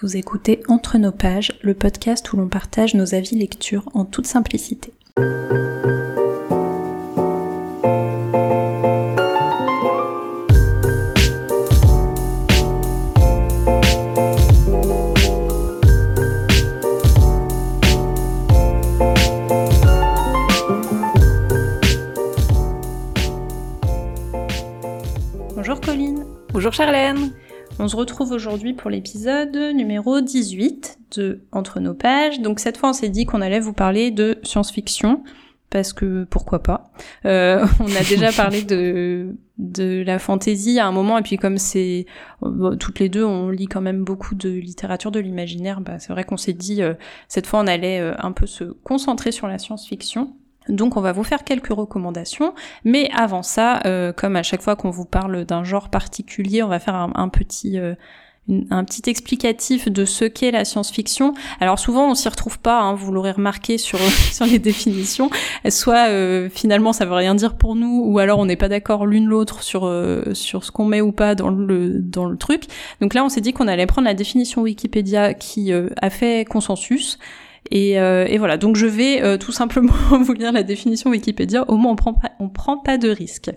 Vous écoutez Entre nos pages, le podcast où l'on partage nos avis lecture en toute simplicité. On se retrouve aujourd'hui pour l'épisode numéro 18 de Entre nos pages. Donc cette fois on s'est dit qu'on allait vous parler de science-fiction parce que pourquoi pas. Euh, on a déjà parlé de de la fantaisie à un moment et puis comme c'est bon, toutes les deux on lit quand même beaucoup de littérature de l'imaginaire, bah, c'est vrai qu'on s'est dit euh, cette fois on allait euh, un peu se concentrer sur la science-fiction. Donc on va vous faire quelques recommandations, mais avant ça, euh, comme à chaque fois qu'on vous parle d'un genre particulier, on va faire un, petit euh, un petit explicatif de ce qu'est la science-fiction. Alors souvent on s'y retrouve pas, hein, vous l'aurez remarqué sur sur les définitions. Soit euh, finalement ça veut rien dire pour nous, ou alors on n'est pas d'accord l'une l'autre sur euh, sur ce qu'on met ou pas dans le dans le truc. Donc là on s'est dit qu'on allait prendre la définition Wikipédia qui euh, a fait consensus. Et, euh, et voilà, donc je vais euh, tout simplement vous lire la définition Wikipédia, au moins on prend pas, on prend pas de risque.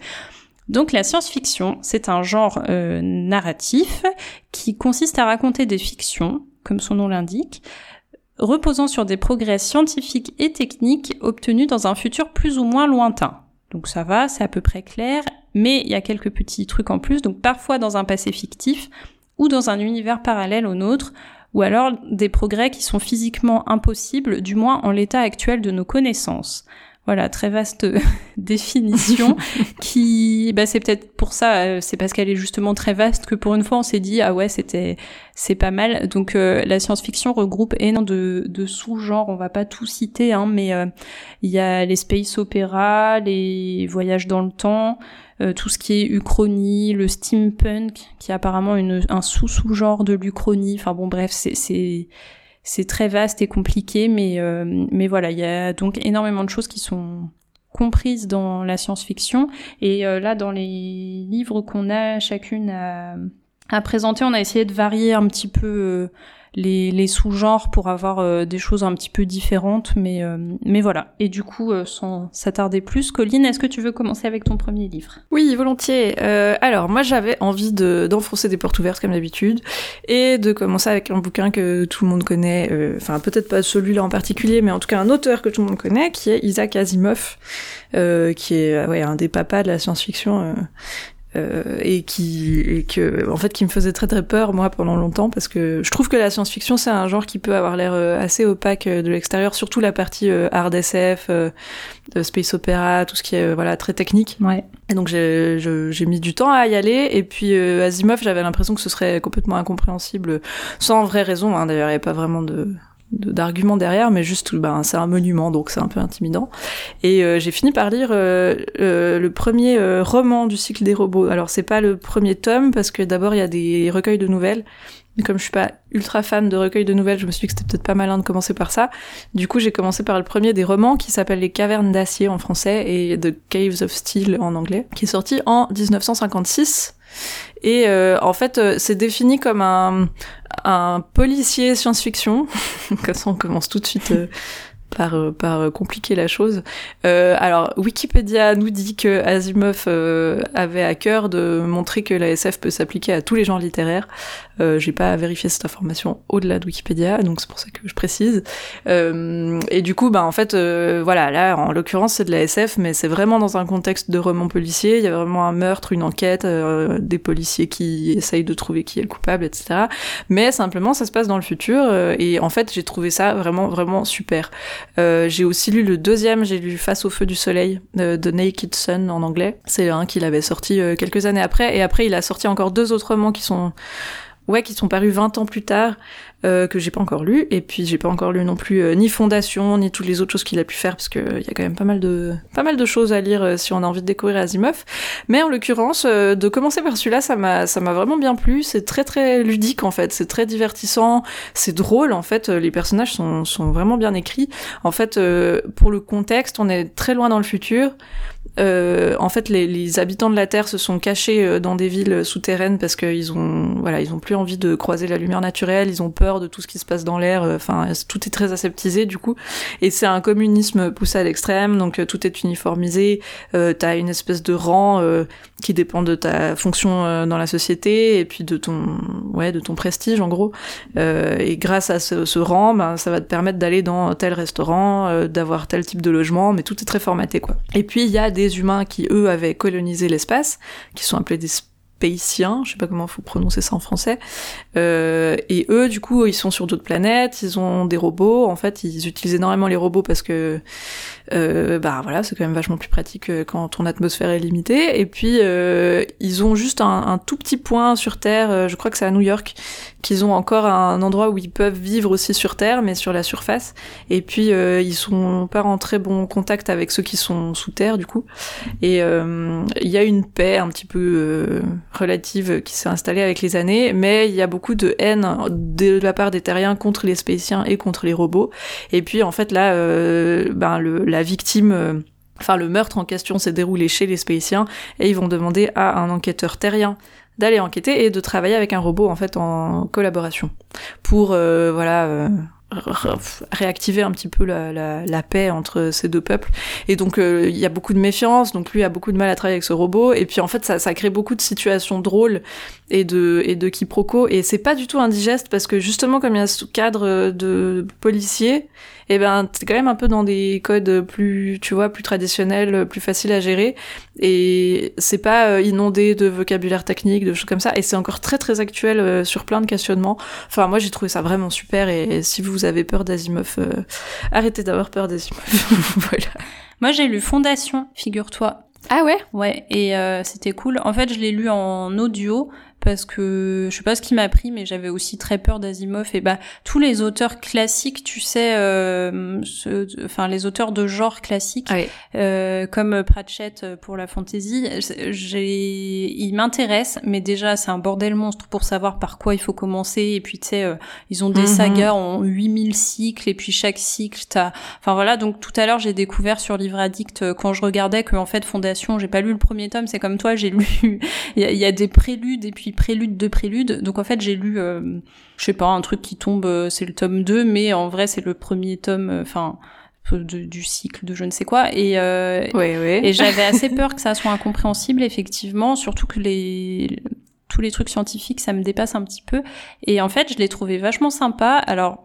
Donc la science-fiction, c'est un genre euh, narratif qui consiste à raconter des fictions, comme son nom l'indique, reposant sur des progrès scientifiques et techniques obtenus dans un futur plus ou moins lointain. Donc ça va, c'est à peu près clair, mais il y a quelques petits trucs en plus, donc parfois dans un passé fictif ou dans un univers parallèle au nôtre, ou alors des progrès qui sont physiquement impossibles, du moins en l'état actuel de nos connaissances. Voilà, très vaste définition qui, bah, c'est peut-être pour ça, euh, c'est parce qu'elle est justement très vaste que pour une fois on s'est dit ah ouais c'était c'est pas mal. Donc euh, la science-fiction regroupe énormément de, de sous-genres, on va pas tout citer, hein, mais euh, il y a les space opéra, les voyages dans le temps, euh, tout ce qui est uchronie, le steampunk, qui est apparemment une, un sous-sous-genre de l'uchronie. Enfin bon, bref, c'est c'est très vaste et compliqué, mais euh, mais voilà, il y a donc énormément de choses qui sont comprises dans la science-fiction. Et euh, là, dans les livres qu'on a chacune à, à présenter, on a essayé de varier un petit peu euh, les, sous-genres pour avoir euh, des choses un petit peu différentes, mais euh, mais voilà. Et du coup, euh, sans s'attarder plus, Colline, est-ce que tu veux commencer avec ton premier livre? Oui, volontiers. Alors, moi, j'avais envie de d'enfoncer des portes ouvertes comme d'habitude et de commencer avec un bouquin que tout le monde connaît. Enfin, peut-être pas celui-là en particulier, mais en tout cas un auteur que tout le monde connaît, qui est Isaac Asimov, qui est ouais un des papas de la science-fiction. Euh, et qui et que en fait qui me faisait très très peur moi pendant longtemps parce que je trouve que la science-fiction c'est un genre qui peut avoir l'air euh, assez opaque euh, de l'extérieur surtout la partie euh, hard SF euh, space opéra tout ce qui est euh, voilà très technique Ouais. et donc j'ai mis du temps à y aller et puis euh, Asimov j'avais l'impression que ce serait complètement incompréhensible sans vraie raison hein, d'ailleurs il n'y avait pas vraiment de d'arguments derrière mais juste ben c'est un monument donc c'est un peu intimidant et euh, j'ai fini par lire euh, euh, le premier euh, roman du cycle des robots alors c'est pas le premier tome parce que d'abord il y a des recueils de nouvelles mais comme je suis pas ultra fan de recueils de nouvelles, je me suis dit que c'était peut-être pas malin de commencer par ça. Du coup, j'ai commencé par le premier des romans qui s'appelle Les Cavernes d'acier en français et The Caves of Steel en anglais, qui est sorti en 1956. Et euh, en fait, euh, c'est défini comme un, un policier science-fiction. comme ça, on commence tout de suite euh, par, euh, par euh, compliquer la chose. Euh, alors, Wikipédia nous dit que Asimov euh, avait à cœur de montrer que la SF peut s'appliquer à tous les genres littéraires. Euh, J'ai pas vérifié cette information au-delà de Wikipédia, donc c'est pour ça que je précise. Euh, et du coup, bah en fait, voilà, là, en l'occurrence, c'est de la SF, mais c'est vraiment dans un contexte de roman policier. Il y a vraiment un meurtre, une enquête, des policiers qui essayent de trouver qui est le coupable, etc. Mais simplement, ça se passe dans le futur. et en fait, j'ai trouvé ça vraiment, vraiment super. Euh, j'ai aussi lu le deuxième, j'ai lu Face au feu du soleil euh, de Naked Sun en anglais. C'est un qu'il avait sorti euh, quelques années après. Et après, il a sorti encore deux autres romans qui sont ouais, qui sont parus 20 ans plus tard, euh, que j'ai pas encore lu. Et puis j'ai pas encore lu non plus euh, ni Fondation, ni toutes les autres choses qu'il a pu faire, parce que il y a quand même pas mal de pas mal de choses à lire euh, si on a envie de découvrir Asimov. Mais en l'occurrence, de commencer par celui-là, ça m'a ça m'a vraiment bien plu. C'est très très ludique en fait, c'est très divertissant, c'est drôle en fait. Les personnages sont sont vraiment bien écrits. En fait, pour le contexte, on est très loin dans le futur. En fait, les, habitants de la Terre se sont cachés dans des villes souterraines parce qu'ils ont, voilà, ils ont plus envie de croiser la lumière naturelle, ils ont peur de tout ce qui se passe dans l'air, enfin tout est très aseptisé du coup, et c'est un communisme poussé à l'extrême, donc tout est uniformisé, t'as une espèce de rang qui dépend de ta fonction dans la société et puis de ton ouais de ton prestige en gros, et grâce à ce, ce rang, ben, ça va te permettre d'aller dans tel restaurant, d'avoir tel type de logement, mais tout est très formaté quoi. Et puis il y a des humains qui eux avaient colonisé l'espace, qui sont appelés des Spéciens, je sais pas comment faut prononcer ça en français. Euh, et eux, du coup, ils sont sur d'autres planètes, ils ont des robots. En fait, ils utilisent énormément les robots parce que, euh, bah voilà, c'est quand même vachement plus pratique quand ton atmosphère est limitée. Et puis, euh, ils ont juste un, tout petit point sur Terre, euh, je crois que c'est à New York, qu'ils ont encore un endroit où ils peuvent vivre aussi sur Terre, mais sur la surface. Et puis euh, ils sont pas en très bon contact avec ceux qui sont sous Terre du coup. Et euh, il y a une paix un petit peu euh, relative qui s'est installée avec les années, mais il y a beaucoup de haine de la part des Terriens contre les Spéciens et contre les robots. Et puis en fait là, ben le, la victime enfin le meurtre en question s'est déroulé chez les Spéciens et ils vont demander à un enquêteur terrien d'aller enquêter et de travailler avec un robot en fait en collaboration. Pour euh, voilà euh, réactiver un petit peu la, la, paix entre ces deux peuples. Et donc euh, il y a beaucoup de méfiance donc lui a beaucoup de mal à travailler avec ce robot. Et puis en fait ça, ça crée beaucoup de situations drôles et de et de quiproquos. Et c'est pas du tout indigeste parce que justement comme il y a ce cadre de policier et eh ben t'es quand même un peu dans des codes plus tu vois plus traditionnels plus faciles à gérer. Et c'est pas euh, inondé de vocabulaire technique de choses comme ça. Et c'est encore très très actuel euh, sur plein de questionnements. Enfin moi j'ai trouvé ça vraiment super. Et, si vous avez peur d'Asimov euh, arrêtez d'avoir peur d'Asimov. Voilà. Moi j'ai lu Fondation figure-toi. Ah ouais? Ouais, et c'était cool. En fait, je l'ai lu en audio parce que je sais pas ce qui m'a pris, mais j'avais aussi très peur d'Asimov. Et bah tous les auteurs classiques, tu sais, euh, enfin les auteurs de genre classique, euh, comme Pratchett pour la fantasy, j'ai, ils m'intéressent, mais déjà c'est un bordel monstre pour savoir par quoi il faut commencer. Et puis tu sais, euh, ils ont des mhm. sagas en 8000 cycles et puis chaque cycle t'as, enfin voilà, donc tout à l'heure j'ai découvert sur Livre Addict euh, quand je regardais que en fait Fondation, j'ai pas lu le premier tome, c'est comme toi, j'ai lu, il y, y a des préludes et puis prélude de prélude. Donc en fait, j'ai lu, euh, je sais pas, un truc qui tombe, euh, c'est le tome 2, mais en vrai, c'est le premier tome, euh, enfin, du cycle de je ne sais quoi. Et, et j'avais assez peur que ça soit incompréhensible, effectivement, surtout que les tous les trucs scientifiques, ça me dépasse un petit peu. Et en fait, je l'ai trouvé vachement sympa. Alors,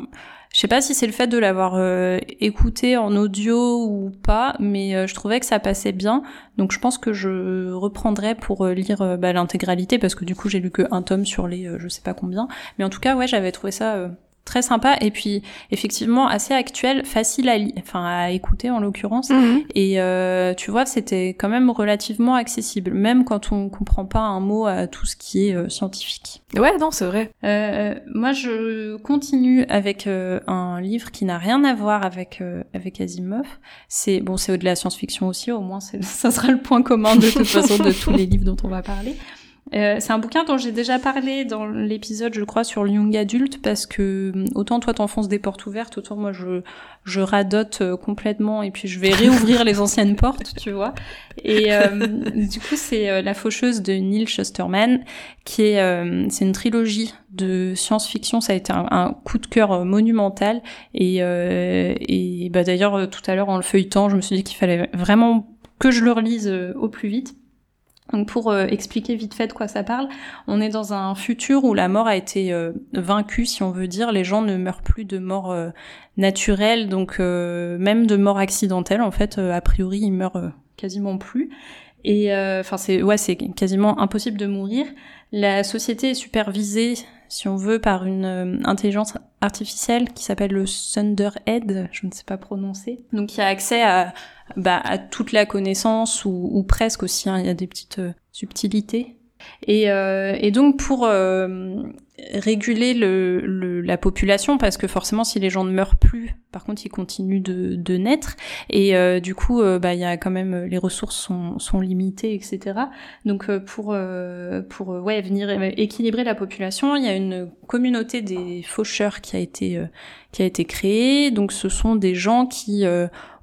je sais pas si c'est le fait de l'avoir euh, écouté en audio ou pas, mais euh, je trouvais que ça passait bien. Donc je pense que je reprendrai pour euh, lire bah, l'intégralité parce que du coup j'ai lu que un tome sur les je sais pas combien. Mais en tout cas ouais j'avais trouvé ça très sympa et puis effectivement assez actuel, facile à enfin à écouter en l'occurrence. Mhm. Et euh, tu vois, c'était quand même relativement accessible, même quand on comprend pas un mot à tout ce qui est euh, scientifique. Ouais, non, c'est vrai. Euh, moi, je continue avec euh, un livre qui n'a rien à voir avec euh, avec Asimov. C'est bon, c'est de la science-fiction aussi. Au moins, ça sera le point commun de toute façon de tous les livres dont on va parler. Euh, c'est un bouquin dont j'ai déjà parlé dans l'épisode, je crois, sur le young adulte, parce que euh, autant toi t'enfonces des portes ouvertes, autant moi je, je radote euh, complètement et puis je vais réouvrir les anciennes portes, tu vois. Et du coup, c'est La Faucheuse de Neil Shusterman, qui est, c'est une trilogie de science-fiction. Ça a été un, coup de cœur monumental. Et, et bah, d'ailleurs, tout à l'heure en le feuilletant, je me suis dit qu'il fallait vraiment que je le relise au plus vite. Donc pour euh, expliquer vite fait de quoi ça parle, on est dans un futur où la mort a été euh, vaincue, si on veut dire. Les gens ne meurent plus de mort euh, naturelle, donc même de mort accidentelle. En fait, a priori, ils meurent quasiment plus. Et enfin, c'est ouais, c'est quasiment impossible de mourir. La société est supervisée, si on veut, par une intelligence artificielle qui s'appelle le Thunderhead, je ne sais pas prononcer. Donc, y a accès à bah, à toute la connaissance ou, presque aussi. Hein, il y a des petites euh, subtilités. Et, euh, et, donc pour euh, réguler le, le, la population, parce que forcément si les gens ne meurent plus, par contre ils continuent de, de naître, et euh, du coup euh, bah il y a quand même les ressources sont, sont limitées, etc. Donc pour pour ouais venir équilibrer la population, il y a une communauté des faucheurs qui a été qui a été créée. Donc ce sont des gens qui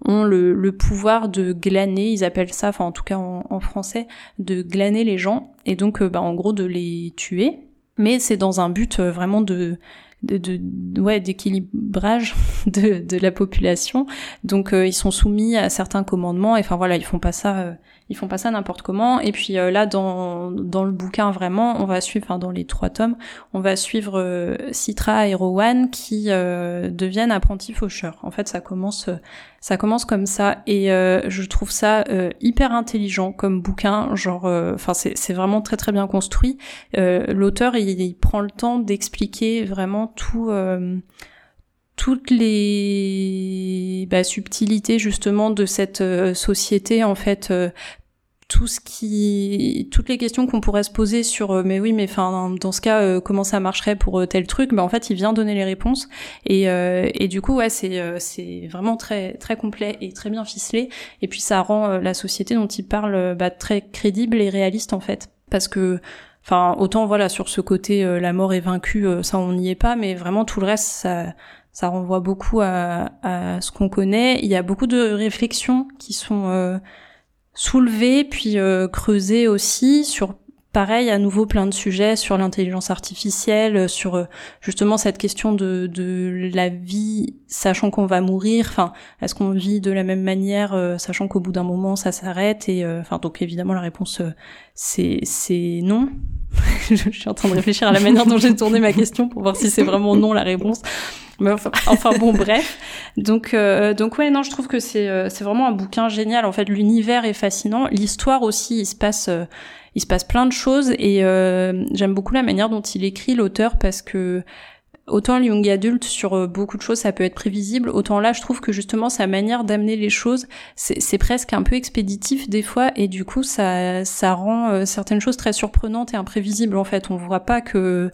ont le, le, pouvoir de glaner, ils appellent ça, enfin en tout cas en, français, de glaner les gens, et donc euh, bah, en gros de les tuer. Mais c'est dans un but vraiment de de, de ouais d'équilibrage de, de la population. Donc ils sont soumis à certains commandements. Et enfin voilà ils font pas ça ils font pas ça n'importe comment. Et puis euh, là, dans, dans le bouquin, vraiment, on va suivre, enfin dans les trois tomes, on va suivre euh, Citra et Rowan qui euh, deviennent apprentis faucheurs. En fait, ça commence, ça commence comme ça, et je trouve ça hyper intelligent comme bouquin. Genre, enfin, c'est vraiment très très bien construit. L'auteur, il, il, prend le temps d'expliquer vraiment tout toutes les bah, subtilités justement de cette société en fait tout ce qui toutes les questions qu'on pourrait se poser sur euh, mais oui mais enfin dans ce cas euh, comment ça marcherait pour euh, tel truc ben en fait il vient donner les réponses. Et et du coup ouais c'est c'est vraiment très très complet et très bien ficelé. Et puis ça rend la société dont il parle bah, très crédible et réaliste en fait. Parce que enfin autant voilà sur ce côté la mort est vaincue ça on n'y est pas mais vraiment tout le reste ça ça renvoie beaucoup à, à ce qu'on connaît. Il y a beaucoup de réflexions qui sont soulever puis euh, creuser aussi sur pareil à nouveau plein de sujets sur l'intelligence artificielle euh, sur euh, justement cette question de, de la vie sachant qu'on va mourir enfin est-ce qu'on vit de la même manière sachant qu'au bout d'un moment ça s'arrête et enfin donc évidemment la réponse c'est c'est non je suis en train de réfléchir à la manière dont j'ai tourné ma question pour voir si c'est vraiment non la réponse mais enfin, bon, bref. Donc, euh, donc ouais, non, je trouve que c'est euh, c'est vraiment un bouquin génial. En fait, l'univers est fascinant, l'histoire aussi. Il se passe euh, il se passe plein de choses et j'aime beaucoup la manière dont il écrit l'auteur parce que autant Young adulte sur beaucoup de choses ça peut être prévisible, autant là je trouve que justement sa manière d'amener les choses c'est presque un peu expéditif des fois et du coup ça ça rend certaines choses très surprenantes et imprévisibles en fait. On voit pas que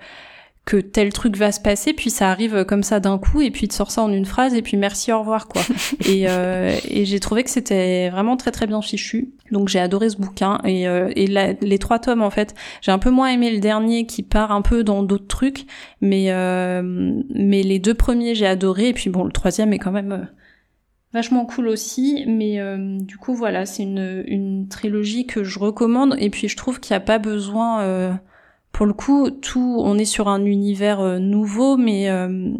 que tel truc va se passer, puis ça arrive comme ça d'un coup, et puis tu sors ça en une phrase, et puis merci, au revoir, quoi. et, euh, et j'ai trouvé que c'était vraiment très très bien fichu. Donc j'ai adoré ce bouquin, et, euh, et les trois tomes, en fait, j'ai un peu moins aimé le dernier qui part un peu dans d'autres trucs, mais, euh, mais les deux premiers j'ai adoré, et puis bon, le troisième est quand même euh, vachement cool aussi, mais euh, du coup voilà, c'est une, une trilogie que je recommande, et puis je trouve qu'il n'y a pas besoin pour le coup, tout, on est sur un univers euh, nouveau, mais euh,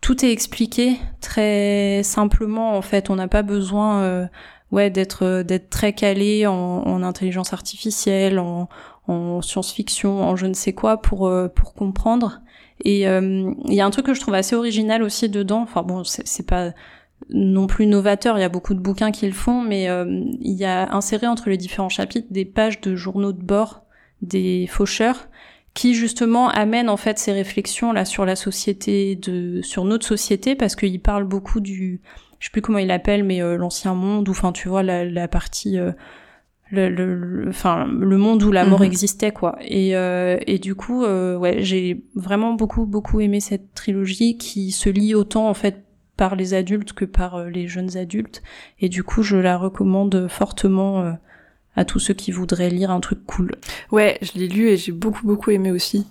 tout est expliqué très simplement. En fait, on n'a pas besoin, euh, ouais, d'être très calé en, intelligence artificielle, en, en science-fiction, en je ne sais quoi pour pour comprendre. Et il y a un truc que je trouve assez original aussi dedans. Enfin bon, c'est pas non plus novateur, il y a beaucoup de bouquins qui le font, mais il y a inséré entre les différents chapitres des pages de journaux de bord des faucheurs qui justement amène en fait ces réflexions là sur la société de sur notre société parce qu'il parle beaucoup du je sais plus comment il appelle mais euh, l'ancien monde ou enfin tu vois la, la partie euh, le, enfin le monde où la mort mhm. existait quoi et euh, et du coup ouais j'ai vraiment beaucoup beaucoup aimé cette trilogie qui se lit autant en fait par les adultes que par les jeunes adultes et du coup je la recommande fortement à tous ceux qui voudraient lire un truc cool. Ouais, je l'ai lu et j'ai beaucoup beaucoup aimé aussi.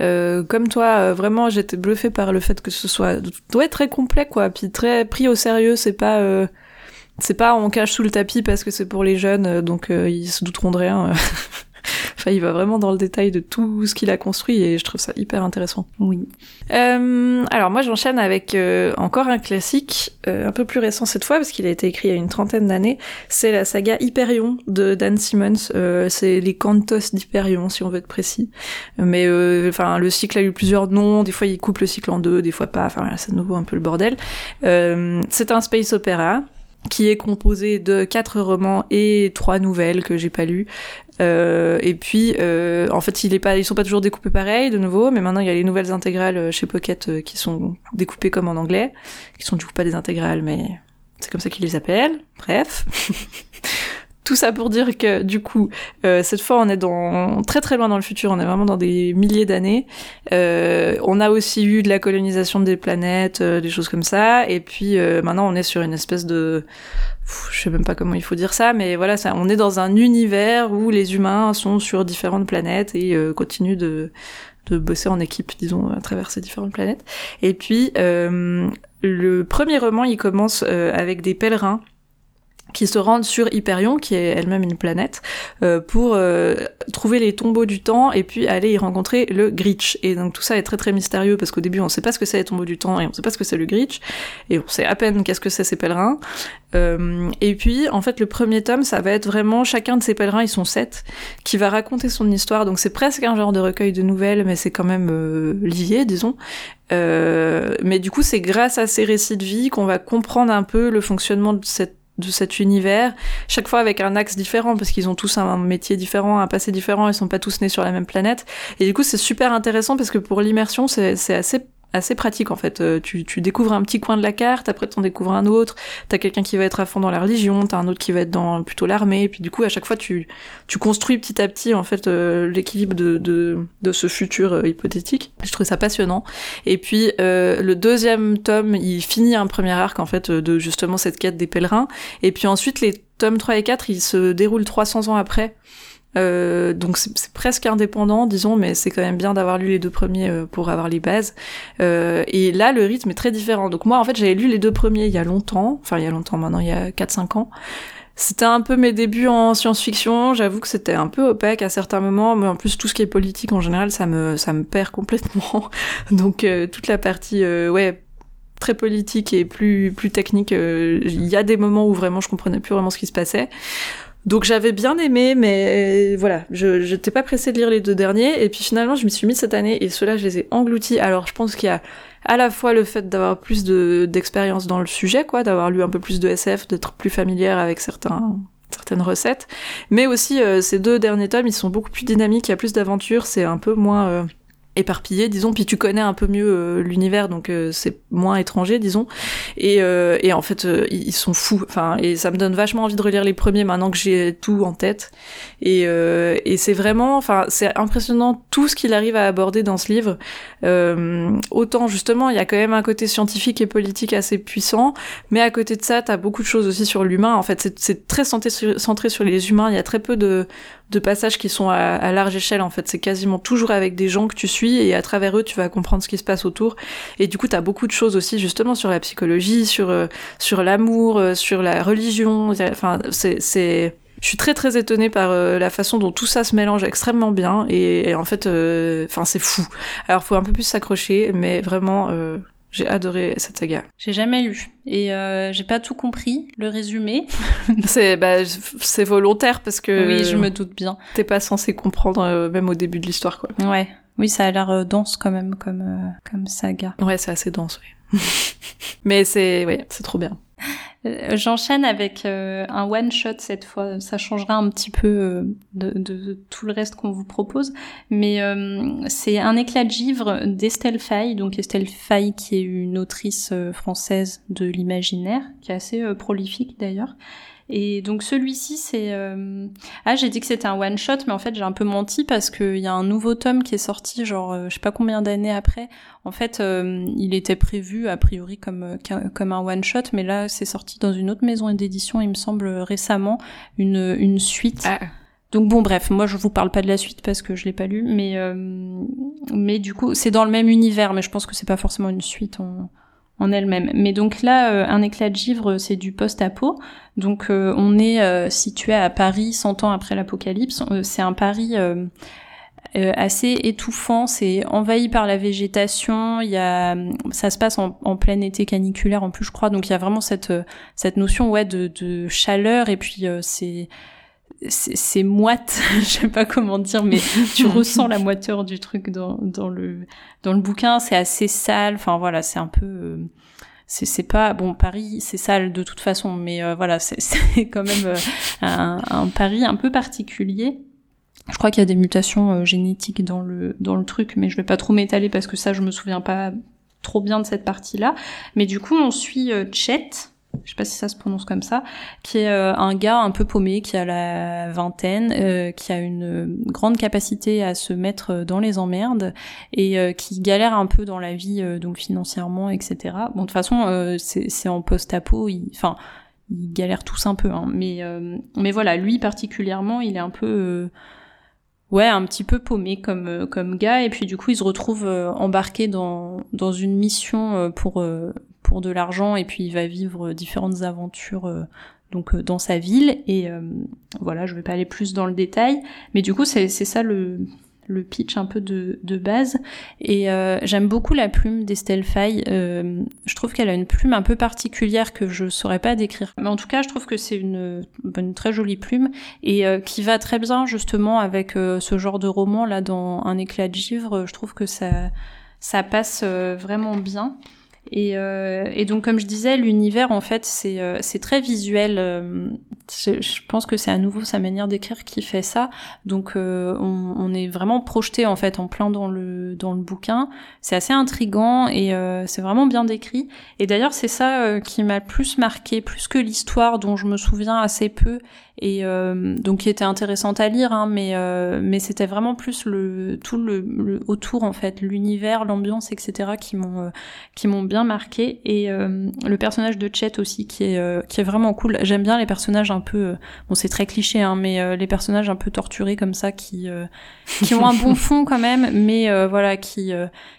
Euh, comme toi, euh, vraiment, j'étais bluffée par le fait que ce soit ouais, très complet quoi, puis très pris au sérieux. C'est pas euh, c'est pas on cache sous le tapis parce que c'est pour les jeunes, euh, donc euh, ils se douteront de rien. Enfin, il va vraiment dans le détail de tout ce qu'il a construit et je trouve ça hyper intéressant. Oui. Euh, alors moi, j'enchaîne avec euh, encore un classique, euh, un peu plus récent cette fois parce qu'il a été écrit il y a une trentaine d'années. C'est la saga Hyperion de Dan Simmons. C'est les Cantos d'Hyperion, si on veut être précis. Mais enfin, le cycle a eu plusieurs noms. Des fois, il coupe le cycle en deux, des fois pas. Enfin, c'est nouveau un peu le bordel. c'est un space opéra qui est composé de quatre romans et trois nouvelles que j'ai pas lues. Euh, et puis, euh, en fait, il est pas, ils sont pas toujours découpés pareil, de nouveau, mais maintenant il y a les nouvelles intégrales euh, chez Pocket qui sont découpées comme en anglais, qui sont du coup pas des intégrales, mais c'est comme ça qu'ils les appellent. Bref. Tout ça pour dire que du coup, euh, cette fois, on est dans très très loin dans le futur. On est vraiment dans des milliers d'années. Euh, on a aussi eu de la colonisation des planètes, euh, des choses comme ça. Et puis euh, maintenant, on est sur une espèce de, je sais même pas comment il faut dire ça, mais voilà, ça, on est dans un univers où les humains sont sur différentes planètes et euh, continuent de de bosser en équipe, disons, à travers ces différentes planètes. Et puis, le premier roman, il commence avec des pèlerins qui se rendent sur Hyperion, qui est elle-même une planète, euh, pour euh, trouver les tombeaux du temps et puis aller y rencontrer le Gritch. Et donc tout ça est très très mystérieux parce qu'au début on sait pas ce que c'est les tombeaux du temps et on sait pas ce que c'est le Gritch et on sait à peine qu'est-ce que c'est ces pèlerins. Euh, et puis en fait le premier tome ça va être vraiment chacun de ces pèlerins, ils sont sept, qui va raconter son histoire. Donc c'est presque un genre de recueil de nouvelles, mais c'est quand même euh, lié, disons. Euh, mais du coup, c'est grâce à ces récits de vie qu'on va comprendre un peu le fonctionnement de cette de cet univers, chaque fois avec un axe différent, parce qu'ils ont tous un métier différent, un passé différent, ils sont pas tous nés sur la même planète. Et du coup, c'est super intéressant parce que pour l'immersion, c'est assez assez pratique en fait. Euh, tu, tu, découvres un petit coin de la carte, après t'en découvres un autre, t'as quelqu'un qui va être à fond dans la religion, t'as un autre qui va être dans plutôt l'armée, et puis du coup à chaque fois tu, tu construis petit à petit en fait euh, l'équilibre de, de, de, ce futur euh, hypothétique. Je trouve ça passionnant. Et puis le deuxième tome, il finit un premier arc en fait de justement cette quête des pèlerins, et puis ensuite les tomes 3 et 4 ils se déroulent 300 ans après. Euh, donc c'est presque indépendant, disons, mais c'est quand même bien d'avoir lu les deux premiers euh, pour avoir les bases. Euh, et là, le rythme est très différent. Donc moi, en fait, j'avais lu les deux premiers il y a longtemps, enfin il y a longtemps maintenant, il y a 4-5 ans. C'était un peu mes débuts en science-fiction. J'avoue que c'était un peu opaque à certains moments, mais en plus tout ce qui est politique en général, ça me ça me perd complètement. Donc toute la partie ouais très politique et plus plus technique, il y a des moments où vraiment je comprenais plus vraiment ce qui se passait. Donc j'avais bien aimé, mais voilà, je n'étais pas pressée de lire les deux derniers. Et puis finalement, je m'y suis mis cette année et ceux-là, je les ai engloutis. Alors je pense qu'il y a à la fois le fait d'avoir plus d'expérience dans le sujet, quoi, d'avoir lu un peu plus de SF, d'être plus familière avec certains certaines recettes, mais aussi euh, ces deux derniers tomes, ils sont beaucoup plus dynamiques, il y a plus d'aventures, c'est un peu moins euh, éparpillé, disons, puis tu connais un peu mieux euh, l'univers, donc euh, c'est moins étranger, disons. Et, euh, en fait, ils sont fous. Enfin, et ça me donne vachement envie de relire les premiers maintenant que j'ai tout en tête. Et, c'est vraiment, enfin, c'est impressionnant tout ce qu'il arrive à aborder dans ce livre. autant justement, il y a quand même un côté scientifique et politique assez puissant, mais à côté de ça, t'as beaucoup de choses aussi sur l'humain. En fait, c'est très centré sur les humains. Il y a très peu de de passages qui sont à, large échelle en fait. C'est quasiment toujours avec des gens que tu suis et à travers eux tu vas comprendre ce qui se passe autour. Et du coup t'as beaucoup de choses aussi justement sur la psychologie, sur euh, sur l'amour, euh, sur la religion. Enfin c'est c'est je suis très très étonnée par euh, la façon dont tout ça se mélange extrêmement bien et, en fait enfin c'est fou. Alors faut un peu plus s'accrocher mais vraiment j'ai adoré cette saga. J'ai jamais lu et euh, j'ai pas tout compris le résumé. c'est bah c'est volontaire parce que oui, je me doute bien. T'es pas censé comprendre euh, même au début de l'histoire quoi. Ouais. Oui, ça a l'air euh, dense quand même comme euh, comme saga. Ouais, c'est assez dense, oui. Mais c'est ouais, c'est trop bien. Euh, j'enchaîne avec euh, un one shot cette fois. Ça changera un petit peu euh, de, de, tout le reste qu'on vous propose, mais c'est un éclat de givre d'Estelle Faye. Donc Estelle Faye qui est une autrice française de l'imaginaire, qui est assez prolifique d'ailleurs, et donc celui-ci, c'est... Euh, ah, j'ai dit que c'était un one-shot, mais en fait j'ai un peu menti parce qu'il y a un nouveau tome qui est sorti, genre euh, je sais pas combien d'années après. En fait, euh, il était prévu a priori comme, comme un one-shot, mais là c'est sorti dans une autre maison d'édition, il me semble récemment, une, une suite. Ah. Donc bon bref, moi je vous parle pas de la suite parce que je l'ai pas lu, mais mais du coup c'est dans le même univers, mais je pense que c'est pas forcément une suite. On, en elle-même. Mais donc là, euh, un éclat de givre, c'est du post-apo. Donc euh, on est euh, situé à Paris 100 ans après l'apocalypse. c'est un Paris assez étouffant, c'est envahi par la végétation. Il y a, ça se passe en, plein été caniculaire en plus, je crois. Donc il y a vraiment cette cette notion ouais de, de chaleur et puis c'est c'est moite, je sais pas comment dire, mais tu ressens la moiteur du truc dans, dans le dans le bouquin. C'est assez sale. Enfin voilà, c'est un peu euh, c'est pas bon Paris c'est sale de toute façon mais euh, voilà c'est quand même euh, un, un, Paris un peu particulier je crois qu'il y a des mutations génétiques dans le dans le truc mais je vais pas trop m'étaler parce que ça je me souviens pas trop bien de cette partie là mais du coup on suit Chet je sais pas si ça se prononce comme ça, qui est euh, un gars un peu paumé, qui a la vingtaine, euh, qui a une grande capacité à se mettre dans les emmerdes et euh, qui galère un peu dans la vie, donc financièrement, etc. Bon, de toute façon, c'est en post-apo, enfin, ils galèrent tous un peu, hein, mais mais voilà, lui particulièrement, il est un peu ouais, un petit peu paumé comme comme gars et puis du coup, il se retrouve embarqué dans dans une mission pour pour de l'argent et puis il va vivre différentes aventures euh, donc dans sa ville et voilà je vais pas aller plus dans le détail mais du coup c'est ça le le pitch un peu de, de base. Et euh, j'aime beaucoup la plume d'Estelle Faye. Euh, je trouve qu'elle a une plume un peu particulière que je saurais pas décrire. Mais en tout cas, je trouve que c'est une, une très jolie plume et euh, qui va très bien justement avec ce genre de roman là dans Un éclat de givre. Je trouve que ça ça passe vraiment bien. Et, euh, et, donc, comme je disais, l'univers, en fait, c'est euh, très visuel. Euh, je pense que c'est à nouveau sa manière d'écrire qui fait ça. Donc, on, est vraiment projeté, en fait, en plein dans le, dans le bouquin. C'est assez intrigant et c'est vraiment bien décrit. Et d'ailleurs, c'est ça qui m'a plus marqué, plus que l'histoire dont je me souviens assez peu et donc qui était intéressante à lire, hein, mais mais c'était vraiment plus le tout le, autour en fait, l'univers, l'ambiance, etc. qui m'ont m'ont bien marqué. Et le personnage de Chet aussi qui est qui est vraiment cool. J'aime bien les personnages un peu bon c'est très cliché hein, mais les personnages un peu torturés comme ça qui qui ont un bon fond quand même, mais voilà qui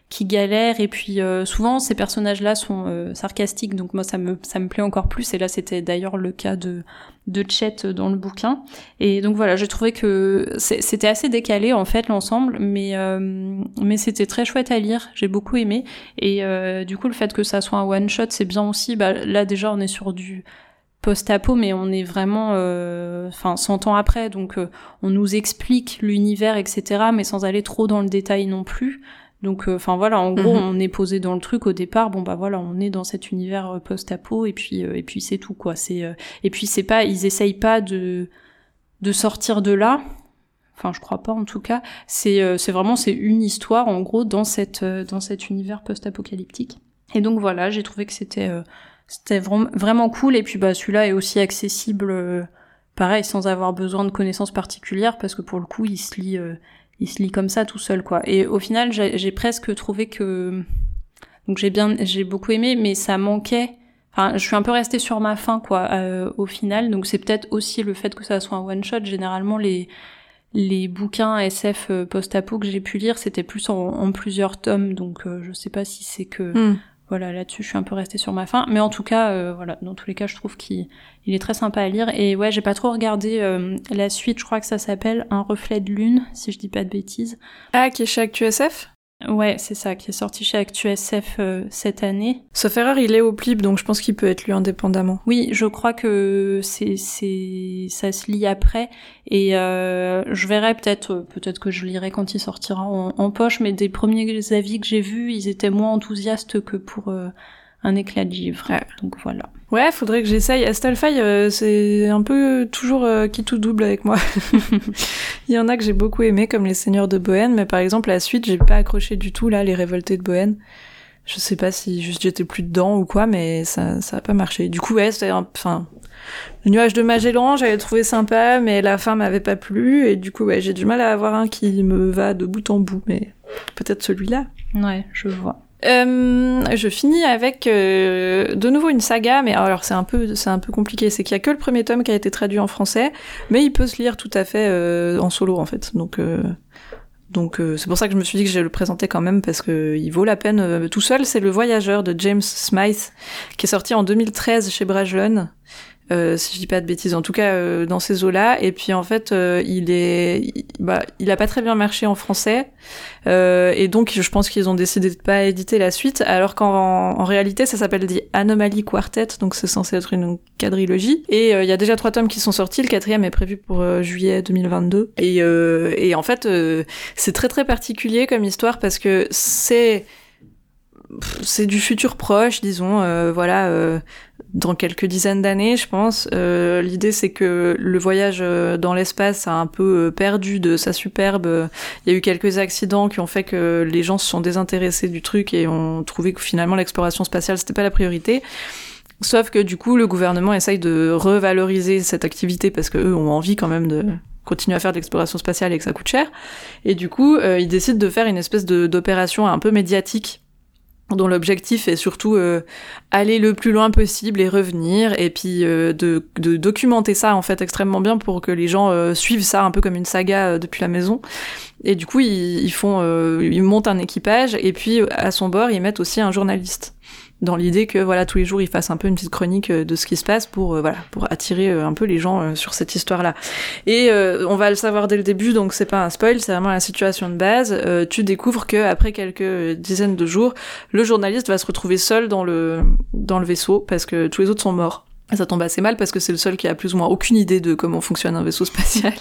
qui galèrent. Et puis souvent ces personnages là sont sarcastiques. Donc moi ça me ça me plaît encore plus. Et là c'était d'ailleurs le cas de de Chet dans le bouquin. Et donc voilà, j'ai trouvé que c'était assez décalé en fait l'ensemble, mais euh, mais c'était très chouette à lire. J'ai beaucoup aimé. Et euh, du coup, le fait que ça soit un one shot, c'est bien aussi. Bah, là déjà, on est sur du post-apo, mais on est vraiment, euh, enfin, 100 ans après, donc on nous explique l'univers, etc., mais sans aller trop dans le détail non plus. Donc, euh, enfin voilà, en gros, mhm. on est posé dans le truc au départ. Bon bah voilà, on est dans cet univers euh, post-apo et puis euh, et puis c'est tout quoi. C'est et puis c'est pas, ils essayent pas de de sortir de là. Enfin, je crois pas en tout cas. C'est c'est vraiment c'est une histoire en gros dans cette dans cet univers post-apocalyptique. Et donc voilà, j'ai trouvé que c'était c'était vraiment cool. Et puis bah celui-là est aussi accessible, pareil, sans avoir besoin de connaissances particulières parce que pour le coup, il se lit il se lit comme ça tout seul quoi. Et au final, j'ai presque trouvé que donc j'ai bien j'ai beaucoup aimé mais ça manquait Enfin, je suis un peu restée sur ma fin, quoi, euh, au final. Donc, c'est peut-être aussi le fait que ça soit un one-shot. Généralement, les, les bouquins SF euh, post-apo que j'ai pu lire, c'était plus en, plusieurs tomes. Donc, euh, je sais pas si c'est que hmm voilà, là-dessus, je suis un peu restée sur ma fin. Mais en tout cas, euh, voilà, dans tous les cas, je trouve qu'il est très sympa à lire. Et ouais, j'ai pas trop regardé euh, la suite, je crois que ça s'appelle Un reflet de lune, si je dis pas de bêtises. Ah, qui est chez ActuSF Ouais, c'est ça, qui est sorti chez ActuSF euh, cette année. Sauf erreur, il est au plip, donc je pense qu'il peut être lu indépendamment. Oui, je crois que c'est c'est ça se lit après et euh, je verrai peut-être peut-être que je lirai quand il sortira en, poche, mais des premiers avis que j'ai vus, ils étaient moins enthousiastes que pour euh, un éclat de givre. Donc voilà. Ouais, faudrait que j'essaye. Astelfy, euh, c'est un peu toujours euh, qui tout double avec moi. Il y en a que j'ai beaucoup aimé, comme Les Seigneurs de Bohème, mais par exemple, la suite, j'ai pas accroché du tout, là, Les Révoltés de Bohème. Je sais pas si juste j'étais plus dedans ou quoi, mais ça, ça a pas marché. Du coup, ouais, c'était enfin, le nuage de Magellan, j'avais trouvé sympa, mais la fin m'avait pas plu, et du coup, ouais, j'ai du mal à avoir un qui me va de bout en bout, mais peut-être celui-là. Ouais, je vois. Euh, je finis avec euh, de nouveau une saga, mais alors c'est un peu c'est un peu compliqué. C'est qu'il y a que le premier tome qui a été traduit en français, mais il peut se lire tout à fait euh, en solo en fait. Donc euh, donc c'est pour ça que je me suis dit que j'allais le présenter quand même parce que il vaut la peine tout seul. C'est le Voyageur de James Smythe qui est sorti en 2013 chez Bragelonne. Euh, si je dis pas de bêtises, en tout cas euh, dans ces eaux-là. Et puis en fait, euh, il est, bah, il a pas très bien marché en français, et donc je pense qu'ils ont décidé de pas éditer la suite, alors qu'en en réalité ça s'appelle The Anomaly Quartet, donc c'est censé être une quadrilogie. Et il y a déjà trois tomes qui sont sortis, le quatrième est prévu pour juillet 2022. Et, et en fait, c'est très très particulier comme histoire parce que c'est c'est du futur proche, disons, euh, voilà, euh, dans quelques dizaines d'années, je pense. Euh, l'idée, c'est que le voyage dans l'espace a un peu perdu de sa superbe. Il y a eu quelques accidents qui ont fait que les gens se sont désintéressés du truc et ont trouvé que finalement l'exploration spatiale, c'était pas la priorité. Sauf que du coup, le gouvernement essaye de revaloriser cette activité parce que eux ont envie quand même de continuer à faire de l'exploration spatiale et que ça coûte cher. Et du coup, ils décident de faire une espèce d'opération un peu médiatique dont l'objectif est surtout euh, aller le plus loin possible et revenir et puis euh, de, documenter ça en fait extrêmement bien pour que les gens euh, suivent ça un peu comme une saga depuis la maison Et du coup, ils, font, euh, ils montent un équipage et puis à son bord, ils mettent aussi un journaliste. Dans l'idée que voilà tous les jours ils fassent un peu une petite chronique euh, de ce qui se passe pour euh, voilà pour attirer euh, un peu les gens sur cette histoire là et on va le savoir dès le début donc c'est pas un spoil c'est vraiment la situation de base. Tu découvres que après quelques dizaines de jours le journaliste va se retrouver seul dans le dans le vaisseau parce que tous les autres sont morts ça tombe assez mal parce que c'est le seul qui a plus ou moins aucune idée de comment fonctionne un vaisseau spatial.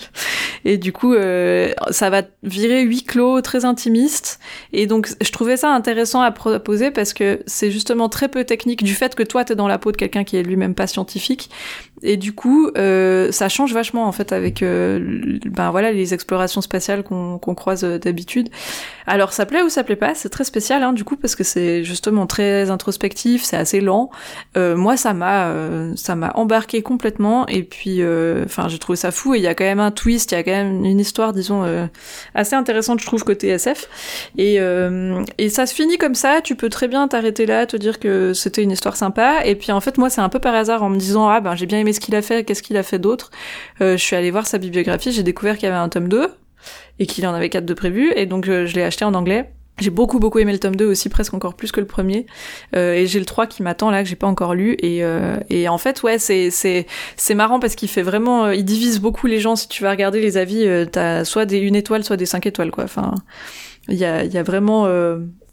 Et du coup, euh, ça va virer huis clos, très intimiste. Et donc, je trouvais ça intéressant à proposer parce que c'est justement très peu technique du fait que toi, t'es dans la peau de quelqu'un qui est lui-même pas scientifique. Et du coup, euh, ça change vachement en fait avec euh, ben voilà les explorations spatiales qu'on croise euh, d'habitude. Alors ça plaît ou ça plaît pas, c'est très spécial hein, du coup parce que c'est justement très introspectif, c'est assez lent. Euh, moi ça m'a euh, ça m'a embarqué complètement et puis enfin j'ai trouvé ça fou et il y a quand même un twist, il y a quand même une histoire disons assez intéressante je trouve côté SF et et ça se finit comme ça. Tu peux très bien t'arrêter là, te dire que c'était une histoire sympa et puis en fait moi c'est un peu par hasard en me disant ah ben j'ai bien aimé ce qu'il a fait, qu'est-ce qu'il a fait d'autre. Euh, je suis allée voir sa bibliographie, j'ai découvert qu'il y avait un tome 2 et qu'il en avait quatre de prévu, et donc euh, je l'ai acheté en anglais. J'ai beaucoup beaucoup aimé le tome 2 aussi, presque encore plus que le premier. Euh, et j'ai le 3 qui m'attend là, que j'ai pas encore lu. Et, en fait, ouais, c'est, marrant parce qu'il fait vraiment... Il divise beaucoup les gens. Si tu vas regarder les avis, t'as soit des une étoile, soit des cinq étoiles, quoi. Enfin, il y a, y a vraiment...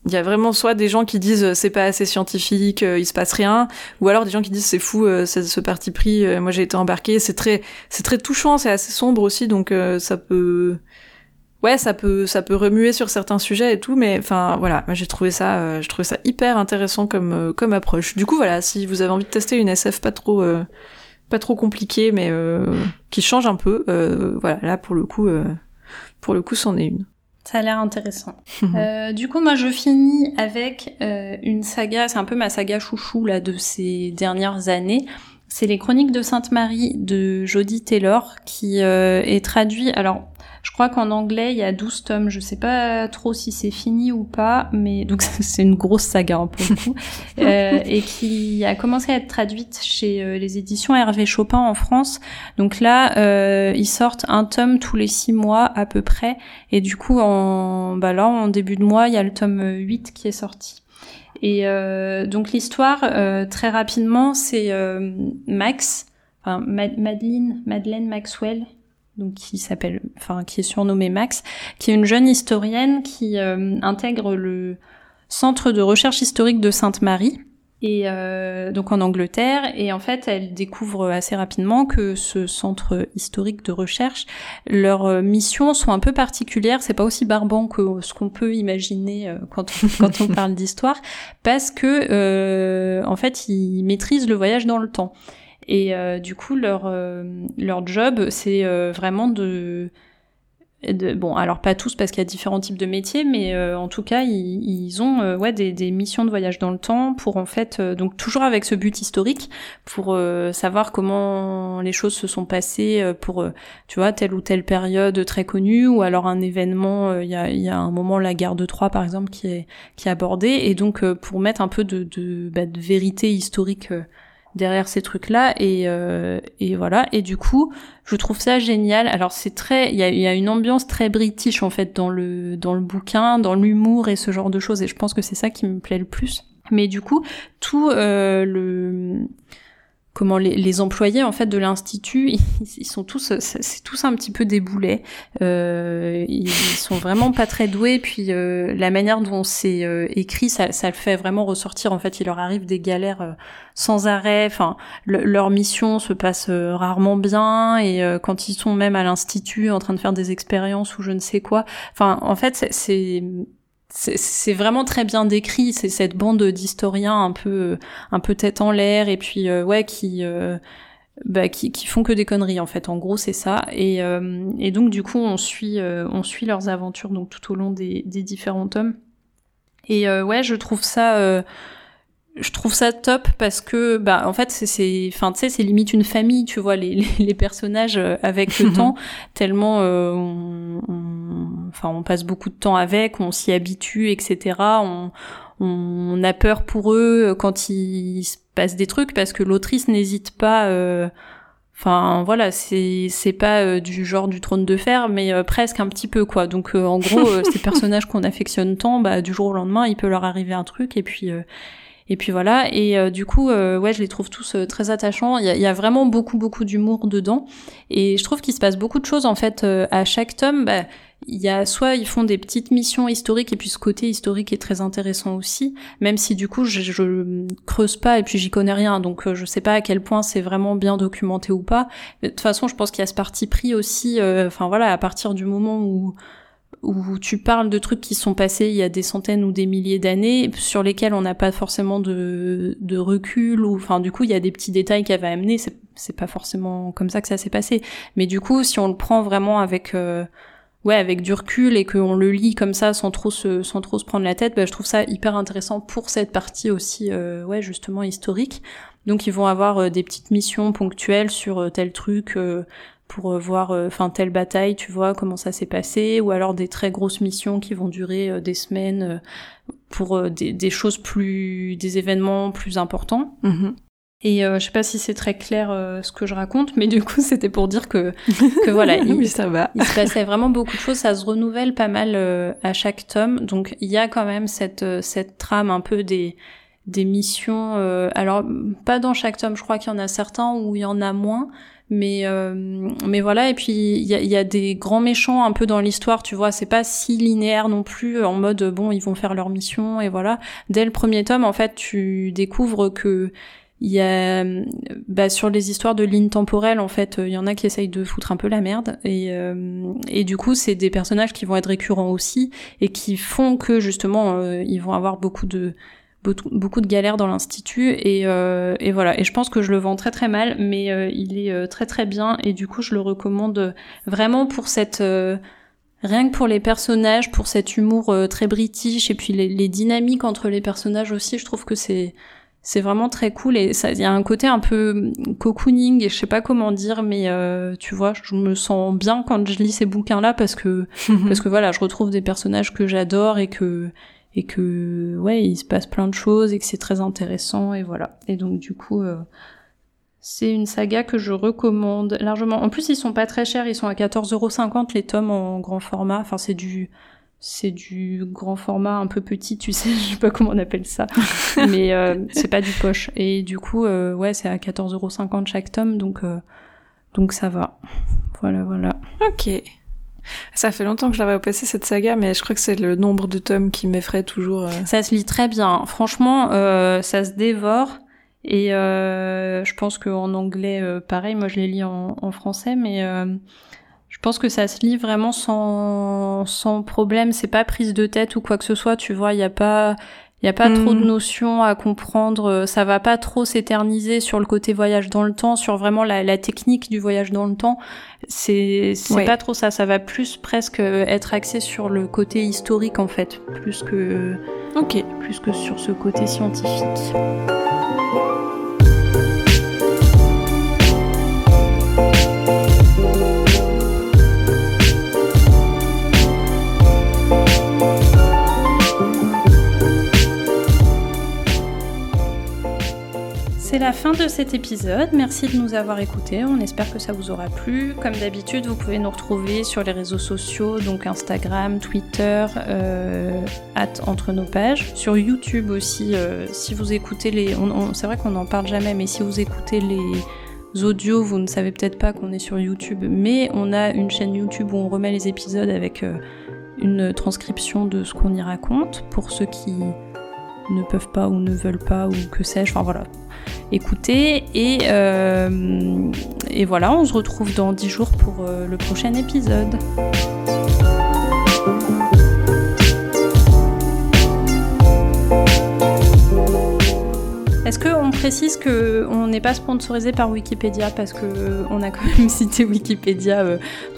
Euh, il y a vraiment soit des gens qui disent euh, c'est pas assez scientifique, euh, il se passe rien, ou alors des gens qui disent c'est fou, euh, ce parti pris, moi j'ai été embarqué, c'est très c'est très touchant, c'est assez sombre aussi, donc ça peut ouais ça peut ça peut remuer sur certains sujets et tout, mais enfin voilà, j'ai trouvé ça je trouvais ça hyper intéressant comme comme approche. Du coup voilà, si vous avez envie de tester une SF pas trop pas trop compliquée, mais qui change un peu, voilà là pour le coup pour le coup c'en est une. Ça a l'air intéressant. euh, du coup, moi, je finis avec euh, une saga, c'est un peu ma saga chouchou là de ces dernières années. C'est les Chroniques de Sainte Marie de Jodie Taylor qui euh, est traduit. Alors, je crois qu'en anglais, il y a 12 tomes. Je sais pas trop si c'est fini ou pas, mais donc c'est une grosse saga hein, pour le coup. euh, et qui a commencé à être traduite chez euh, les éditions Hervé Chopin en France. Donc là, euh, ils sortent un tome tous les six mois à peu près. Et du coup, en, bah là, en début de mois, il y a le tome 8 qui est sorti. Et euh, donc l'histoire, euh, très rapidement, c'est euh, Max, enfin Madeleine, Madeleine Maxwell, donc qui s'appelle, enfin qui est surnommée Max, qui est une jeune historienne qui euh, intègre le centre de recherche historique de Sainte-Marie. Et euh, donc en Angleterre. Et en fait elle découvre assez rapidement que ce centre historique de recherche leurs euh, missions sont un peu particulières c'est pas aussi barbant que ce qu'on peut imaginer euh, quand on, quand on parle d'histoire. Parce que euh, en fait ils maîtrisent le voyage dans le temps et euh, du coup, leur, euh, leur job, c'est euh, vraiment de, de, Bon, alors pas tous parce qu'il y a différents types de métiers, mais en tout cas, ils, ils ont ouais, des, des, missions de voyage dans le temps pour en fait, donc toujours avec ce but historique, pour savoir comment les choses se sont passées pour, tu vois, telle ou telle période très connue, ou alors un événement, il y, a, y a un moment, la guerre de Troie par exemple, qui est, qui est abordé, et donc pour mettre un peu de, de, bah, de vérité historique derrière ces trucs là et, euh, et voilà. Et du coup je trouve ça génial. Alors c'est très il y a, y a, une ambiance très british en fait dans le dans le bouquin dans l'humour et ce genre de choses et je pense que c'est ça qui me plaît le plus. Mais du coup tout euh, le comment les, les, employés en fait de l'institut ils, sont tous c'est tous un petit peu des boulets. Euh, ils sont vraiment pas très doués puis euh, la manière dont c'est euh, écrit ça, ça le fait vraiment ressortir. En fait il leur arrive des galères euh, sans arrêt. Enfin leur mission se passe euh, rarement bien et quand ils sont même à l'institut en train de faire des expériences ou je ne sais quoi. Enfin en fait c'est c'est vraiment très bien décrit c'est cette bande d'historiens un peu un peu tête en l'air et puis euh, ouais qui, euh, bah, qui qui font que des conneries en fait. En gros c'est ça. Et, euh, et donc du coup on suit on suit leurs aventures donc tout au long des, des différents tomes. Et ouais je trouve ça je trouve ça top parce que bah en fait c'est c'est enfin tu sais c'est limite une famille tu vois les les, les personnages euh, avec le temps. Tellement euh, on, on, enfin on passe beaucoup de temps avec on s'y habitue etc on on a peur pour eux quand il se passe des trucs parce que l'autrice n'hésite pas euh, Enfin voilà, c'est c'est pas euh, du genre du trône de fer, mais euh, presque un petit peu quoi. Donc euh, en gros, ces personnages qu'on affectionne tant, bah du jour au lendemain, il peut leur arriver un truc et puis et puis voilà. Et du coup, ouais, je les trouve tous très attachants. Il y a, y a, vraiment beaucoup beaucoup d'humour dedans et je trouve qu'il se passe beaucoup de choses en fait à chaque tome. Bah, il y a soit ils font des petites missions historiques et puis ce côté historique est très intéressant aussi, même si du coup je, je creuse pas et puis j'y connais rien, donc euh, je sais pas à quel point c'est vraiment bien documenté ou pas. de toute façon, je pense qu'il y a ce parti pris aussi. Euh, enfin voilà, à partir du moment où où tu parles de trucs qui sont passés il y a des centaines ou des milliers d'années, sur lesquels on n'a pas forcément de, de recul, ou enfin du coup il y a des petits détails qui avaient amené, c'est pas forcément comme ça que ça s'est passé. Mais du coup, si on le prend vraiment avec euh, ouais avec du recul et qu'on le lit comme ça sans trop se sans trop se prendre la tête bah, je trouve ça hyper intéressant pour cette partie aussi euh, ouais justement historique donc ils vont avoir euh, des petites missions ponctuelles sur euh, tel truc pour voir enfin telle bataille tu vois comment ça s'est passé ou alors des très grosses missions qui vont durer des semaines pour des, des, choses plus des événements plus importants mm-hmm. Et euh, je sais pas si c'est très clair euh, ce que je raconte, mais du coup c'était pour dire que, que voilà, il, ça va. il se passait vraiment beaucoup de choses, ça se renouvelle pas mal euh, à chaque tome, donc il y a quand même cette cette trame un peu des des missions. alors pas dans chaque tome, je crois qu'il y en a certains où il y en a moins, mais mais voilà. Et puis il y a, y a des grands méchants un peu dans l'histoire, tu vois. C'est pas si linéaire non plus en mode bon ils vont faire leur mission et voilà. Dès le premier tome en fait tu découvres que il y a bah, sur les histoires de lignes temporelles, en fait, il y en a qui essayent de foutre un peu la merde. Et, euh, et du coup, c'est des personnages qui vont être récurrents aussi et qui font que justement, euh, ils vont avoir beaucoup de beaucoup de galères dans l'institut. Et, euh, et voilà. Et je pense que je le vends très très mal mais il est très très bien. Et du coup je le recommande vraiment pour cette rien que pour les personnages pour cet humour très british et puis les, les, dynamiques entre les personnages aussi je trouve que c'est c'est vraiment très cool et ça il y a un côté un peu cocooning et je sais pas comment dire mais euh, tu vois je me sens bien quand je lis ces bouquins là parce que parce que voilà je retrouve des personnages que j'adore et que et que ouais il se passe plein de choses et que c'est très intéressant et voilà et donc du coup euh, c'est une saga que je recommande largement. En plus, ils sont pas très chers, ils sont à 14,50€ les tomes en grand format. Enfin, c'est du c'est du grand format un peu petit, tu sais, je sais pas comment on appelle ça, mais euh, c'est pas du poche. Et du coup, euh, ouais, c'est à 14,50€ chaque tome, donc euh, donc ça va. Voilà, voilà. Ok. Ça fait longtemps que je l'avais passé cette saga, mais je crois que c'est le nombre de tomes qui m'effraie toujours. Ça se lit très bien. Franchement, ça se dévore. Et je pense qu'en anglais, pareil, moi je les lis en, en français, mais je pense que ça se lit vraiment sans, sans problème. C'est pas prise de tête ou quoi que ce soit. Tu vois, il n'y a pas, il y a pas trop de hmm. notions à comprendre. Ça va pas trop s'éterniser sur le côté voyage dans le temps, sur vraiment la, la technique du voyage dans le temps. C'est, c'est pas trop ça. Ça va plus presque être axé sur le côté historique en fait, plus que, ok, plus que sur ce côté scientifique. C'est la fin de cet épisode. Merci de nous avoir écoutés. On espère que ça vous aura plu. Comme d'habitude, vous pouvez nous retrouver sur les réseaux sociaux, donc Instagram, Twitter, euh, entre nos pages. Sur YouTube aussi, euh, si vous écoutez les. c'est vrai qu'on n'en parle jamais, mais si vous écoutez les audios, vous ne savez peut-être pas qu'on est sur YouTube, mais on a une chaîne YouTube où on remet les épisodes avec euh, une transcription de ce qu'on y raconte pour ceux qui ne peuvent pas ou ne veulent pas ou que sais-je. Enfin voilà, écoutez. Et, euh, et voilà, on se retrouve dans 10 jours pour euh, le prochain épisode. Est-ce qu'on précise qu'on n'est pas sponsorisé par Wikipédia? Parce qu'on a quand même cité Wikipédia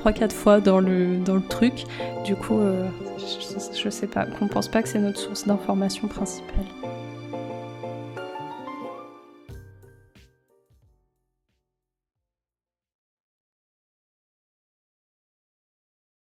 3-4 euh, fois dans le, truc Du coup, je sais pas, qu'on pense pas que c'est notre source d'information principale.